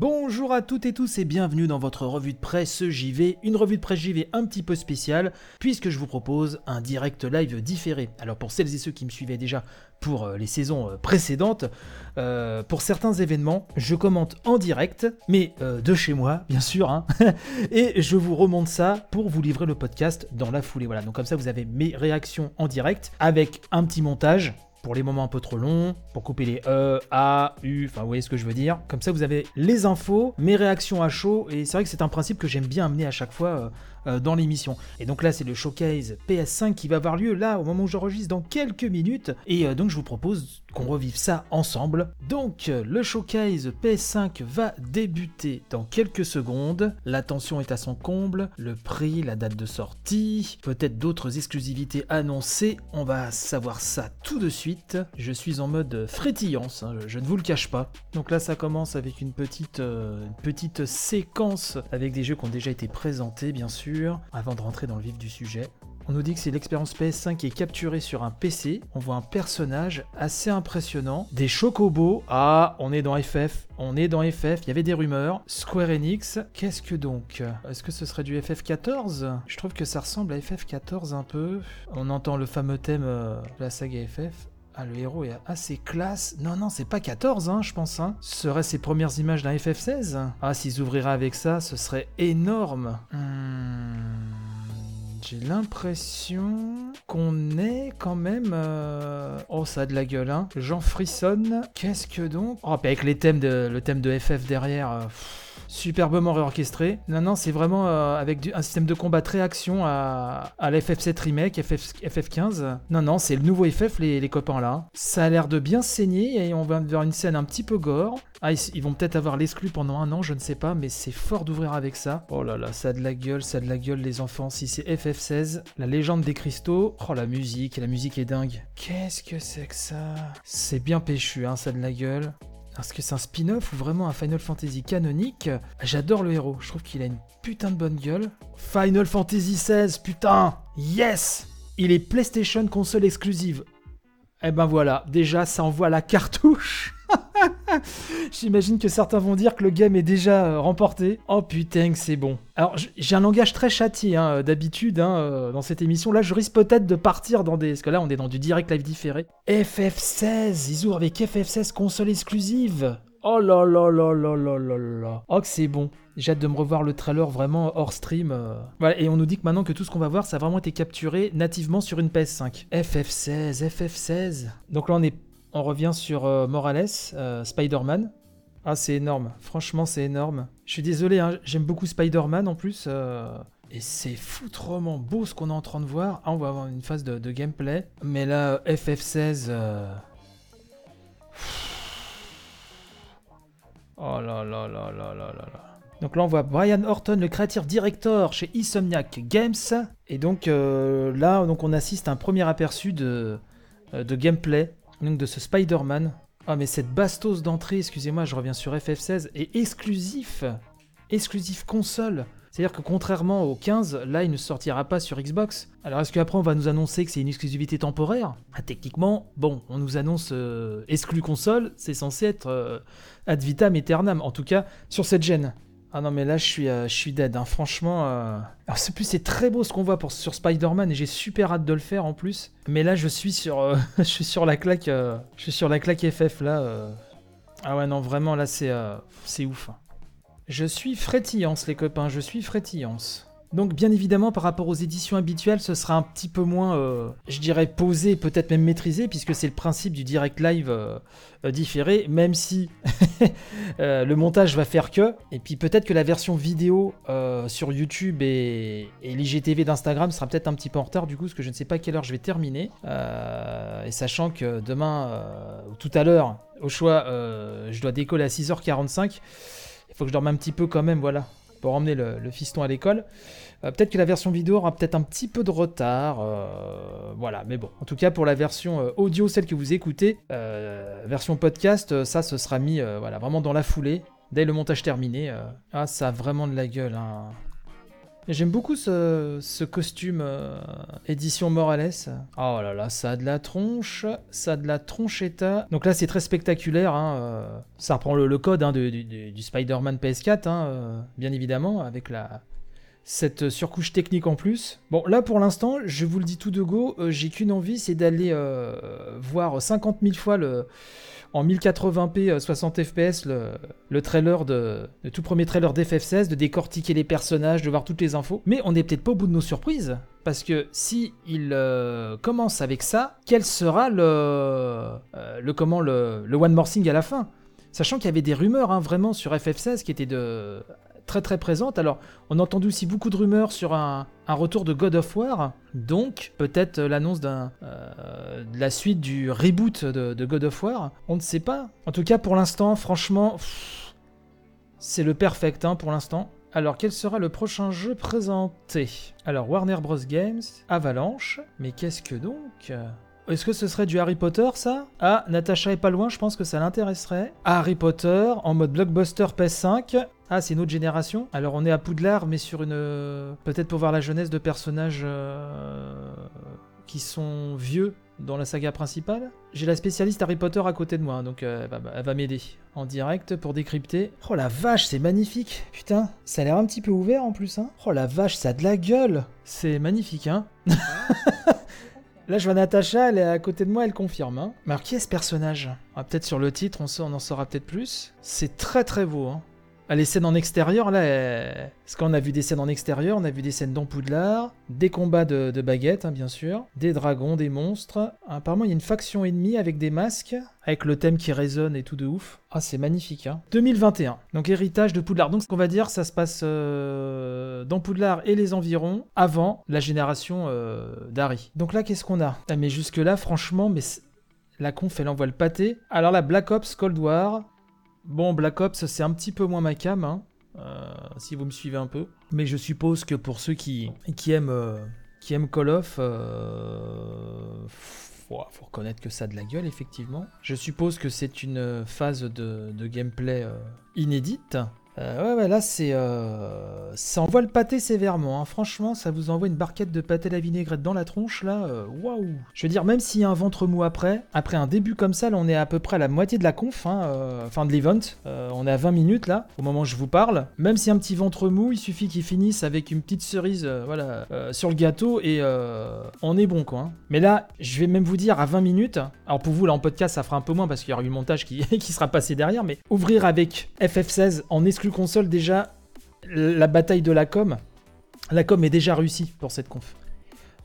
Bonjour à toutes et tous et bienvenue dans votre revue de presse JV, une revue de presse JV un petit peu spéciale puisque je vous propose un direct live différé. Alors pour celles et ceux qui me suivaient déjà pour euh, les saisons euh, précédentes, euh, pour certains événements, je commente en direct, mais de chez moi bien sûr, hein. et je vous remonte ça pour vous livrer le podcast dans la foulée. Voilà, donc comme ça vous avez mes réactions en direct avec un petit montage pour les moments un peu trop longs, pour couper les E, A, U, enfin vous voyez ce que je veux dire. Comme ça vous avez les infos, mes réactions à chaud, et c'est vrai que c'est un principe que j'aime bien amener à chaque fois euh, dans l'émission. Et donc là c'est le showcase PS5 qui va avoir lieu là au moment où j'enregistre dans quelques minutes, et euh, donc je vous propose qu'on revive ça ensemble. Donc le showcase PS5 va débuter dans quelques secondes, l'attention est à son comble, le prix, la date de sortie, peut-être d'autres exclusivités annoncées, on va savoir ça tout de suite. Je suis en mode frétillance, hein, je, ne vous le cache pas. Donc là, ça commence avec une petite, euh, une petite séquence avec des jeux qui ont déjà été présentés, bien sûr, avant de rentrer dans le vif du sujet. On nous dit que c'est l'expérience PS5 qui est capturée sur un PC. On voit un personnage assez impressionnant. Des chocobos. Ah, on est dans FF. On est dans FF. Il y avait des rumeurs. Square Enix. Qu'est-ce que donc Est-ce que ce serait du FF14 Je trouve que ça ressemble à FF14 un peu. On entend le fameux thème euh, de la saga FF. Ah, le héros est assez classe. Non, non, c'est pas 14, hein, je pense. Hein. Seraient ses premières images d'un FF16 Ah, s'ils ouvriraient avec ça, ce serait énorme. Hmm, j'ai l'impression qu'on est quand même... Euh, oh, ça a de la gueule, hein. J'en frissonne. Qu'est-ce que donc? Oh, puis avec les thèmes de... le thème de FF derrière... Euh, superbement réorchestré. Non, non, c'est vraiment euh, avec un système de combat très action à, à l'FF7 Remake, FF, 15 Non, non, c'est le nouveau FF, les, copains là. Ça a l'air de bien saigner et on va vers une scène un petit peu gore. Ah, ils, vont peut-être avoir l'exclu pendant un an, je ne sais pas, mais c'est fort d'ouvrir avec ça. Oh là là, ça a de la gueule, ça a de la gueule, les enfants. Si c'est FF16, la légende des cristaux. Oh, la musique, la musique est dingue. Qu'est-ce que c'est que ça? C'est bien péchu, hein, ça a de la gueule. Est-ce que c'est un spin-off ou vraiment un Final Fantasy canonique J'adore le héros, je trouve qu'il a une putain de bonne gueule. Final Fantasy XVI, putain Yes Il est PlayStation console exclusive. Eh ben voilà, déjà ça envoie la cartouche J'imagine que certains vont dire que le game est déjà euh, remporté. Oh putain, c'est bon. Alors, j'ai un langage très châtié hein, euh, d'habitude hein, euh, dans cette émission. Là, je risque peut-être de partir dans des. Parce que là, on est dans du direct live différé. FF16 Ils ouvrent avec FF16 console exclusive Oh là là là là là là là Oh que c'est bon j'ai hâte de me revoir le trailer vraiment hors stream. Voilà, et on nous dit que maintenant que tout ce qu'on va voir, ça a vraiment été capturé nativement sur une PS5. FF16, FF16. Donc là, on est on revient sur euh, Morales, euh, Spider-Man. Ah, c'est énorme. Franchement, c'est énorme. Je suis désolé, hein, j'aime beaucoup Spider-Man en plus. Euh, et c'est foutrement beau ce qu'on est en train de voir. Ah, on va avoir une phase de, gameplay. Mais là, FF16. Oh là là là là là là là. Donc là, on voit Brian Horton, le creative director chez Insomniac Games. Et donc là, donc on assiste à un premier aperçu de, de gameplay donc de ce Spider-Man. Ah mais cette bastos d'entrée, excusez-moi, je reviens sur FF16, est exclusif. Exclusif console. C'est-à-dire que contrairement au 15, là il ne sortira pas sur Xbox. Alors est-ce qu'après on va nous annoncer que c'est une exclusivité temporaire? Ah, Techniquement, bon, on nous annonce euh, exclu console, c'est censé être euh, ad vitam aeternam, en tout cas sur cette gêne. Ah non mais là je suis, euh, je suis dead, hein. franchement. Euh. Alors c'est plus c'est très beau ce qu'on voit sur Spider-Man et j'ai super hâte de le faire en plus. Mais là je suis sur, euh, je suis sur la claque, je suis sur la claque FF là. Ah ouais non vraiment là c'est, c'est ouf. Hein. Je suis frétillance les copains, je suis frétillance. Donc bien évidemment par rapport aux éditions habituelles, ce sera un petit peu moins, euh, je dirais, posé, peut-être même maîtrisé, puisque c'est le principe du direct live euh, euh, différé, même si le montage va faire que, et puis peut-être que la version vidéo sur YouTube et, l'IGTV d'Instagram sera peut-être un petit peu en retard du coup, parce que je ne sais pas à quelle heure je vais terminer, et sachant que demain, ou tout à l'heure, au choix, je dois décoller à 6h45, il faut que je dorme un petit peu quand même, voilà, pour emmener le, fiston à l'école. Euh, peut-être que la version vidéo aura peut-être un petit peu de retard. Euh, voilà, mais bon. En tout cas, pour la version euh, audio, celle que vous écoutez, version podcast, ça, ce sera mis voilà, vraiment dans la foulée. Dès le montage terminé. ah, ça a vraiment de la gueule. Hein. J'aime beaucoup ce, costume euh, édition Morales. Oh là là, ça a de la tronche, ça a de la tronchetta. Donc là, c'est très spectaculaire. Hein, euh, ça reprend le, code hein, du, Spider-Man PS4, hein, euh, bien évidemment, avec la, cette surcouche technique en plus. Bon, là pour l'instant, je vous le dis tout de go, j'ai qu'une envie, c'est d'aller voir 50 000 fois le, en 1080p 60 fps le, trailer de le tout premier trailer d'FF16, de décortiquer les personnages, de voir toutes les infos. Mais on n'est peut-être pas au bout de nos surprises. Parce que si il euh, commence avec ça, quel sera le, euh, le comment le, le one more thing à la fin? Sachant qu'il y avait des rumeurs hein, vraiment sur FF16 qui étaient de très présente. Alors, on a entendu aussi beaucoup de rumeurs sur un, retour de God of War, donc peut-être l'annonce d'un euh, de la suite du reboot de, God of War. On ne sait pas. En tout cas, pour l'instant, franchement, c'est le perfect hein, pour l'instant. Alors, quel sera le prochain jeu présenté? Alors, Warner Bros. Games, Avalanche, mais qu'est-ce que donc? Est-ce que ce serait du Harry Potter, ça? Ah, Natacha est pas loin, je pense que ça l'intéresserait. Harry Potter en mode blockbuster PS5. Ah, c'est une autre génération. Alors on est à Poudlard, mais sur une... Peut-être pour voir la jeunesse de personnages euh, qui sont vieux dans la saga principale. J'ai la spécialiste Harry Potter à côté de moi, donc euh, elle va m'aider en direct pour décrypter. Oh la vache, c'est magnifique. Putain, ça a l'air un petit peu ouvert en plus. Hein. Oh la vache, ça a de la gueule. C'est magnifique, hein. Là, je vois Natacha, elle est à côté de moi, elle confirme. Hein. Mais alors, qui est ce personnage? Ah, Peut-être sur le titre, on, en saura peut-être plus. C'est très très beau. Hein. Ah, les scènes en extérieur, là, parce qu'on a vu des scènes en extérieur, on a vu des scènes dans Poudlard, des combats de, baguettes, hein, bien sûr, des dragons, des monstres. Apparemment, il y a une faction ennemie avec des masques, avec le thème qui résonne et tout de ouf. Ah, c'est magnifique, hein. 2021, donc héritage de Poudlard. Donc, ce qu'on va dire, ça se passe euh, dans Poudlard et les environs, avant la génération euh, d'Harry. Donc là, qu'est-ce qu'on a? Ah, Mais jusque-là, franchement, mais la conf, elle envoie le pâté. Alors là, Black Ops Cold War, Bon, Black Ops, c'est un petit peu moins ma cam, hein, euh, si vous me suivez un peu. Mais je suppose que pour ceux qui, qui, aiment, euh, qui aiment Call of, euh, faut, reconnaître que ça a de la gueule, effectivement. Je suppose que c'est une phase de gameplay inédite. Euh, ouais, ouais, là, c'est. Euh, ça envoie le pâté sévèrement. Hein. Franchement, ça vous envoie une barquette de pâté à la vinaigrette dans la tronche, là. Euh, waouh! Je veux dire, même s'il y a un ventre mou après, après un début comme ça, là, on est à peu près à la moitié de la conf, hein, enfin de l'event. on est à 20 minutes, là, au moment où je vous parle. Même si un petit ventre mou, il suffit qu'il finisse avec une petite cerise, voilà, sur le gâteau et on est bon, quoi. Hein. Mais là, je vais même vous dire, à 20 minutes, alors pour vous, là, en podcast, ça fera un peu moins parce qu'il y aura eu le montage qui, qui sera passé derrière, mais ouvrir avec FF16 en console, déjà, la bataille de la com, la com est déjà réussie pour cette conf.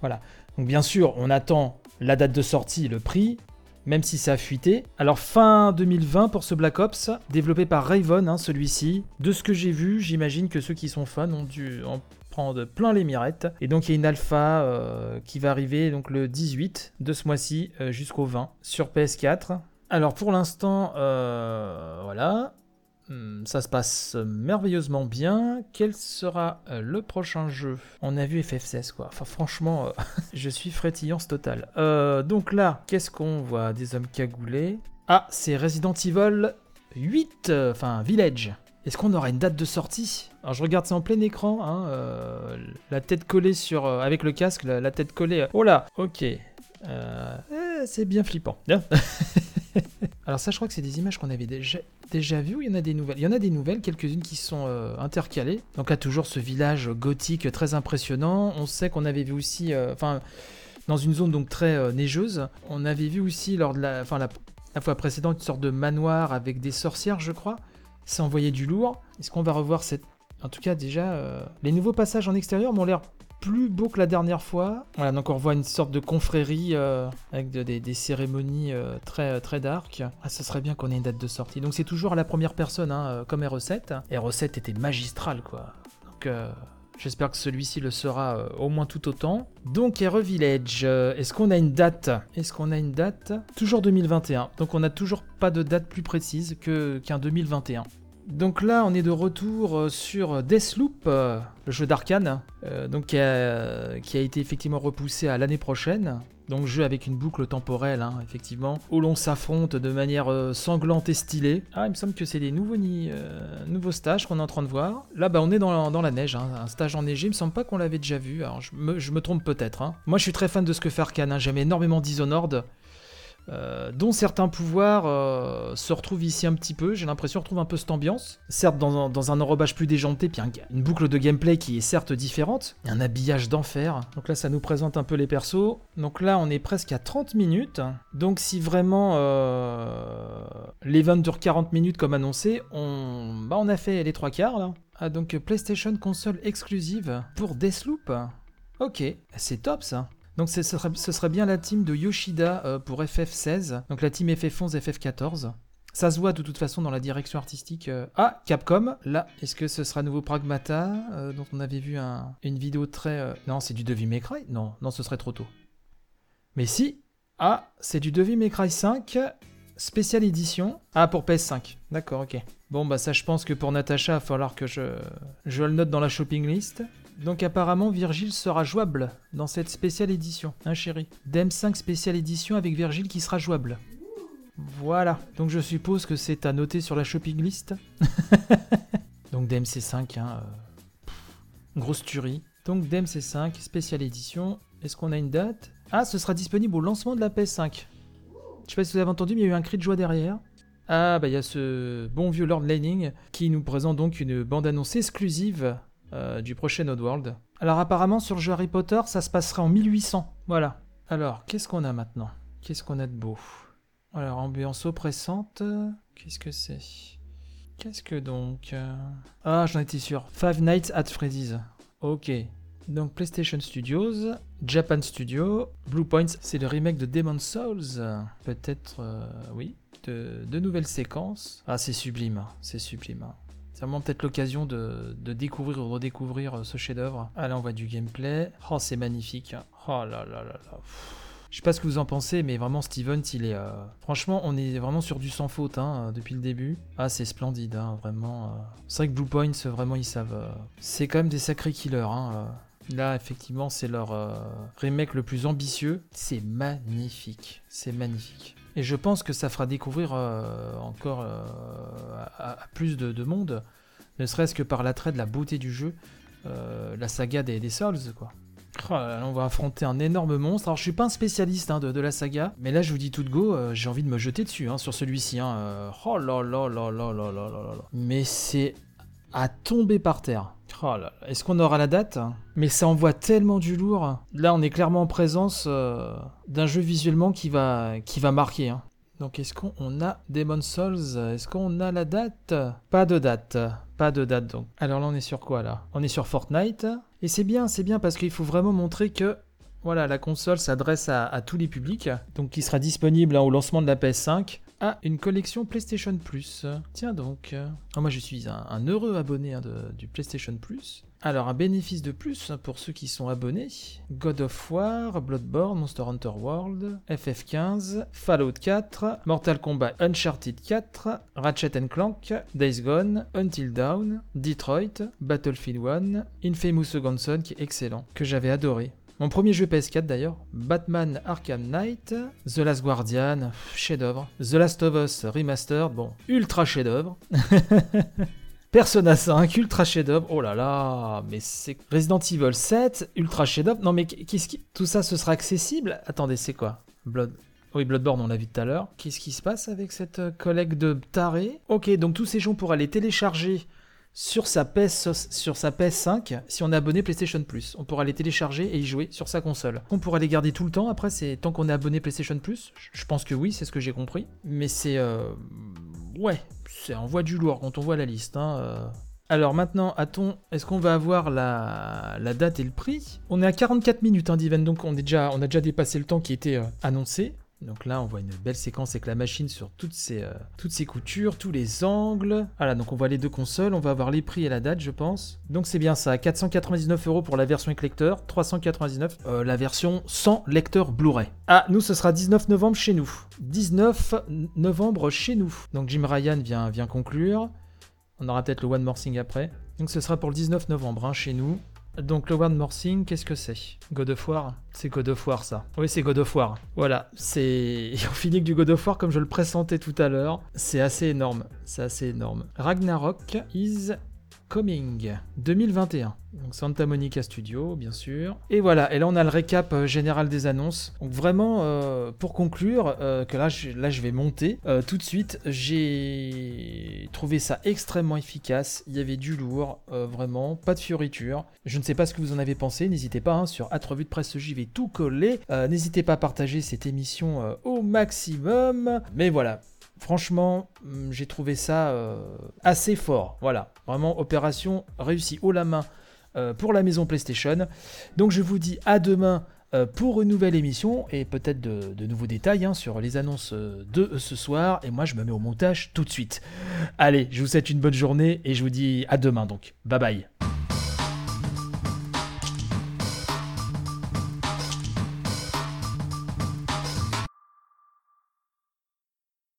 Voilà. Donc bien sûr, on attend la date de sortie, le prix, même si ça a fuité. Alors fin 2020 pour ce Black Ops, développé par Raven, hein, celui-ci. De ce que j'ai vu, j'imagine que ceux qui sont fans ont dû en prendre plein les mirettes. Et donc il y a une alpha euh, qui va arriver donc le 18 de ce mois-ci euh, jusqu'au 20 sur PS4. Alors pour l'instant, euh, voilà. Hmm, ça se passe merveilleusement bien. Quel sera euh, le prochain jeu? On a vu FF16 quoi. Enfin franchement, euh, je suis frétillance totale. Euh, donc là, qu'est-ce qu'on voit Des hommes cagoulés? Ah, c'est Resident Evil 8, enfin Village. Est-ce qu'on aura une date de sortie? Alors je regarde ça en plein écran, hein, la tête collée sur, avec le casque, la, tête collée. Oh là, ok. Eh, c'est bien flippant. Alors ça, je crois que c'est des images qu'on avait déjà, vues il y en a des nouvelles? Il y en a des nouvelles, quelques-unes qui sont euh, intercalées. Donc là, toujours ce village gothique très impressionnant. On sait qu'on avait vu aussi, euh, enfin, dans une zone donc très euh, neigeuse, on avait vu aussi lors de la, fois précédente une sorte de manoir avec des sorcières, je crois. Ça envoyait du lourd. Est-ce qu'on va revoir cette... En tout cas, déjà, les nouveaux passages en extérieur m'ont l'air plus beau que la dernière fois. Voilà, donc on voit une sorte de confrérie euh, avec des, cérémonies euh, très, très dark. Ah, ça serait bien qu'on ait une date de sortie. Donc c'est toujours à la première personne, hein, euh, comme R7. R7 était magistral, quoi. Donc j'espère que celui-ci le sera au moins tout autant. Donc R Village, est-ce qu'on a une date? Est-ce qu'on a une date? Toujours 2021. Donc on n'a toujours pas de date plus précise qu'un 2021. Donc là, on est de retour euh, sur Deathloop, euh, le jeu d'Arkane, euh, donc qui a, été effectivement repoussé à l'année prochaine. Donc jeu avec une boucle temporelle, hein, effectivement, où l'on s'affronte de manière sanglante et stylée. Ah, il me semble que c'est des nouveaux, stages qu'on est en train de voir. Là, bah, on est dans, la neige, hein, un stage enneigé. Il me semble pas qu'on l'avait déjà vu. Alors, je me, trompe peut-être. hein. Moi, je suis très fan de ce que fait Arkane. hein. J'aime énormément Dishonored. Euh, dont certains pouvoirs euh, se retrouvent ici un petit peu. J'ai l'impression retrouve un peu cette ambiance. Certes, dans dans un enrobage plus déjanté, puis un- une boucle de gameplay qui est certes différente, un habillage d'enfer. Donc là, ça nous présente un peu les persos. Donc là, on est presque à 30 minutes. Donc si vraiment euh, l'event dure 40 minutes comme annoncé, on, bah, on a fait les trois quarts là. Ah, donc PlayStation console exclusive pour Deathloop. Ok, c'est top ça. Donc ce serait, bien la team de Yoshida euh, pour FF16, donc la team FF11, FF14. Ça se voit de toute façon dans la direction artistique. Ah, Capcom, là, est-ce que ce sera nouveau Pragmata, euh, dont on avait vu un- une vidéo très... euh, Non, c'est du Devil May Non, non, ce serait trop tôt. Mais si, ah, c'est du Devil May Cry 5, spéciale édition. Ah, pour PS5, d'accord, ok. Bon, bah ça, je pense que pour Natacha, il va falloir que je, je le note dans la shopping list. Donc apparemment, Virgile sera jouable dans cette spéciale édition, hein chéri DM5 spéciale édition avec Virgile qui sera jouable. Voilà, donc je suppose que c'est à noter sur la shopping list. donc DMC5, hein, euh, grosse tuerie. Donc DMC5 spéciale édition, est-ce qu'on a une date? Ah, ce sera disponible au lancement de la PS5. Je sais pas si vous avez entendu, mais il y a eu un cri de joie derrière. Ah, bah il y a ce bon vieux Lord Laning qui nous présente donc une bande-annonce exclusive euh, du prochain Oddworld. Alors apparemment sur le jeu Harry Potter, ça se passerait en 1800. Voilà. Alors, qu'est-ce qu'on a maintenant? Qu'est-ce qu'on a de beau? Alors, ambiance oppressante. Qu'est-ce que c'est? Qu'est-ce que donc euh, Ah, j'en étais sûr. Five Nights at Freddy's. Ok. Donc PlayStation Studios, Japan Studio, Bluepoint, c'est le remake de Demon's Souls. Peut-être, euh, oui. De, de nouvelles séquences. Ah, c'est sublime, hein, c'est sublime. hein. C'est vraiment peut-être l'occasion de, découvrir ou redécouvrir euh, ce chef-d'œuvre. Là, on voit du gameplay. Oh, c'est magnifique. Oh là là là là. Je sais pas ce que vous en pensez, mais vraiment, Steven, il est. euh, Franchement, on est vraiment sur du sans faute hein, depuis le début. Ah, c'est splendide, hein, vraiment. euh. C'est vrai que Bluepoint, c'est vraiment, ils savent. euh, C'est quand même des sacrés killers. Hein, euh. Là, effectivement, c'est leur euh, remake le plus ambitieux. C'est magnifique. C'est magnifique. Et je pense que ça fera découvrir euh, encore euh, à, plus de, de monde, ne serait-ce que par l'attrait de la beauté du jeu, euh, la saga des, Souls, quoi. Oh là on va affronter un énorme monstre. Alors, je suis pas un spécialiste hein, de, la saga, mais là, je vous dis tout de go, j'ai envie de me jeter dessus hein, sur celui-ci. hein, euh, oh là là là là là là là là là. Mais c'est à tomber par terre. Oh là là. Est-ce qu'on aura la date? Mais ça envoie tellement du lourd. Là, on est clairement en présence euh, d'un jeu visuellement qui va, qui va marquer. hein. Donc, est-ce qu'on on a Demon Souls? Est-ce qu'on a la date? Pas de date. Pas de date, donc. Alors là, on est sur quoi, là? On est sur Fortnite. Et c'est bien, c'est bien, parce qu'il faut vraiment montrer que voilà, la console s'adresse à, à tous les publics, donc qui sera disponible hein, au lancement de la PS5 à une collection PlayStation Plus. Tiens donc, Ah, moi je suis un, heureux abonné hein, du PlayStation Plus. Alors un bénéfice de plus hein, pour ceux qui sont abonnés God of War, Bloodborne, Monster Hunter World, FF15, Fallout 4, Mortal Kombat Uncharted 4, Ratchet Clank, Days Gone, Until Dawn, Detroit, Battlefield 1, Infamous Second Son qui est excellent, que j'avais adoré. Mon premier jeu PS4 d'ailleurs, Batman Arkham Knight, The Last Guardian, chef-d'œuvre, The Last of Us Remastered, bon, ultra chef-d'œuvre. Persona 5, ultra chef-d'œuvre. Oh là là, mais c'est Resident Evil 7, ultra chef-d'œuvre. Non mais qu'est-ce qui tout ça ce sera accessible? Attendez, c'est quoi? Blood oui, Bloodborne, on l'a vu tout à l'heure. Qu'est-ce qui se passe avec cette euh, collègue de tarés? Ok, donc tous ces gens pourraient les télécharger sur sa, PS, sur sa PS5 si on est abonné PlayStation Plus. On pourra les télécharger et y jouer sur sa console. On pourra les garder tout le temps. Après, c'est tant qu'on est abonné PlayStation Plus. Je pense que oui, c'est ce que j'ai compris. Mais c'est. euh, Ouais, c'est on voit du lourd quand on voit la liste. hein, euh. Alors maintenant, a-t-on, est-ce qu'on va avoir la, date et le prix? On est à 44 minutes hein, d'event, donc on a déjà dépassé le temps qui était euh, annoncé. Donc là, on voit une belle séquence avec la machine sur euh, toutes ses coutures, tous les angles. Voilà, donc on voit les deux consoles, on va avoir les prix et la date, je pense. Donc c'est bien ça, 499 euros pour la version avec lecteur, 399 euh, la version sans lecteur Blu-ray. Ah, nous, ce sera 19 novembre chez nous. 19 novembre chez nous. Donc Jim Ryan vient, vient conclure. On aura peut-être le One More Thing après. Donc ce sera pour le 19 novembre hein, chez nous. Donc le More Thing, qu'est-ce que c'est? God of War? C'est God of War ça. Oui, c'est God of War. Voilà, c'est... On finit du God of War comme je le pressentais tout à l'heure. C'est assez énorme, c'est assez énorme. Ragnarok is Coming 2021. Donc Santa Monica Studio, bien sûr. Et voilà, et là on a le récap euh, général des annonces. Vraiment, euh, pour conclure, euh, que là je, vais monter tout de suite, j'ai trouvé ça extrêmement efficace. Il y avait du lourd, vraiment, pas de fioriture. Je ne sais pas ce que vous en avez pensé, n'hésitez pas, hein, sur Revue de Presse, j'y vais tout coller. n'hésitez pas à partager cette émission au maximum. Mais voilà, Franchement, hum, j'ai trouvé ça euh, assez fort. Voilà, vraiment opération réussie haut la main euh, pour la maison PlayStation. Donc je vous dis à demain euh, pour une nouvelle émission et peut-être de, nouveaux détails hein, sur les annonces de ce soir. Et moi je me mets au montage tout de suite. Allez, je vous souhaite une bonne journée et je vous dis à demain donc. Bye bye.